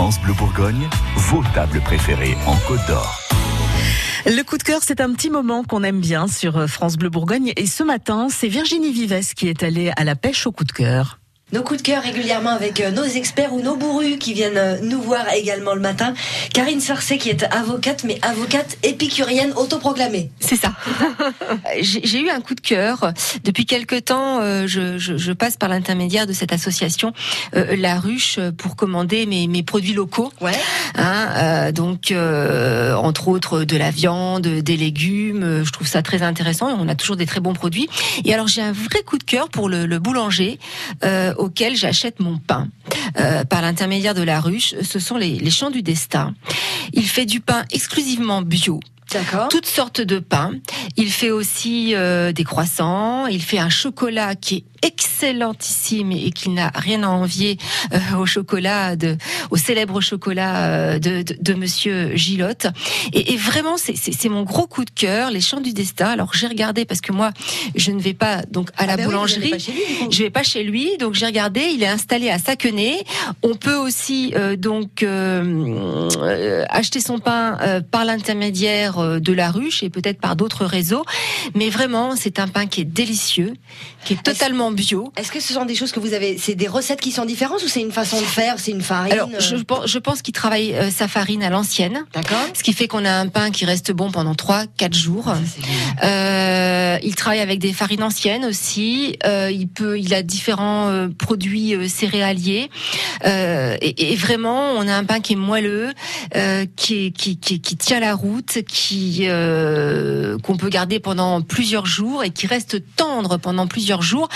France Bleu Bourgogne, vos tables préférées en Côte d'Or. Le coup de cœur, c'est un petit moment qu'on aime bien sur France Bleu Bourgogne. Et ce matin, c'est Virginie Vives qui est allée à la pêche au coup de cœur nos coups de cœur régulièrement avec euh, nos experts ou nos bourrus qui viennent euh, nous voir également le matin. Karine Sarcé qui est avocate, mais avocate épicurienne autoproclamée. C'est ça. J'ai eu un coup de cœur. Depuis quelque temps, euh, je, je, je passe par l'intermédiaire de cette association La Ruche pour commander mes, mes produits locaux. Ouais. Hein, donc, entre autres, de la viande, des légumes. Je trouve ça très intéressant. On a toujours des très bons produits. Et alors, j'ai un vrai coup de cœur pour le, le boulanger auquel j'achète mon pain euh, par l'intermédiaire de la ruche. Ce sont les, les champs du destin. Il fait du pain exclusivement bio. Toutes sortes de pains. Il fait aussi euh, des croissants. Il fait un chocolat qui est excellentissime et qui n'a rien à envier euh, au chocolat de, au célèbre chocolat euh, de, de, de, Monsieur Gilotte. Et, et vraiment, c'est mon gros coup de cœur, les chants du destin. Alors j'ai regardé parce que moi, je ne vais pas donc à la ah ben boulangerie. je vais pas chez lui, donc j'ai regardé. Il est installé à Saquenay. On peut aussi euh, donc acheter son pain par l'intermédiaire de la ruche et peut-être par d'autres réseaux. Mais vraiment, c'est un pain qui est délicieux, qui est totalement bio. Est-ce que ce sont des choses que vous avez, c'est des recettes qui sont différentes ou c'est une façon de faire, c'est une farine Alors, je, euh je pense qu'il travaille euh, sa farine à l'ancienne. D'accord. Ce qui fait qu'on a un pain qui reste bon pendant 3-4 jours. Euh, il travaille avec des farines anciennes aussi. Euh, il peut, il a différents produits céréaliers. Et, et, vraiment, on a un pain qui est moelleux, qui, est, qui, qui, qui, tient la route, qui qu'on peut garder pendant plusieurs jours et qui reste tendre pendant plusieurs jours.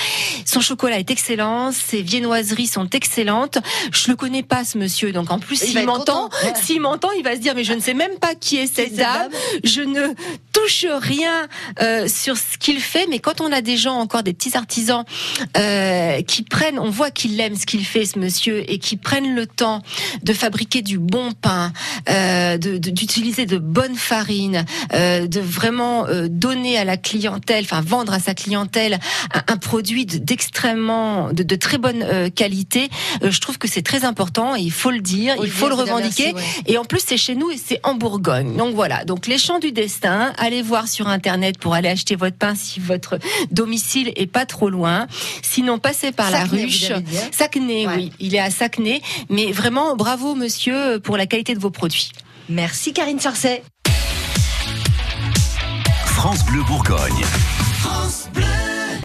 Son chocolat est excellent, ses viennoiseries sont excellentes. Je le connais pas ce monsieur, donc en plus s'il m'entend, s'il m'entend, il va se dire mais je ne sais même pas qui est cette dame. Je ne touche rien euh, sur ce qu'il fait, mais quand on a des gens encore des petits artisans euh, qui prennent, on voit qu'il aime ce qu'il fait ce monsieur et qui prennent le temps de fabriquer du bon pain, euh, d'utiliser de, de, bonnes farines, euh, de vraiment euh, donner à la clientèle, enfin vendre à sa clientèle un, un produit d'extrêmement, de, de, très bonne euh, qualité. Euh, je trouve que c'est très important et il faut le dire, il faut le revendiquer. Et en plus, c'est chez nous et c'est en Bourgogne. Donc voilà. Donc les champs du destin. Allez voir sur internet pour aller acheter votre pain si votre domicile est pas trop loin. Sinon, passez par la ruche. Sacné, oui. Il est à Sacné. Mais vraiment, bravo monsieur pour la qualité de vos produits. Merci Karine Sarcet. France Bleu Bourgogne. France Bleu.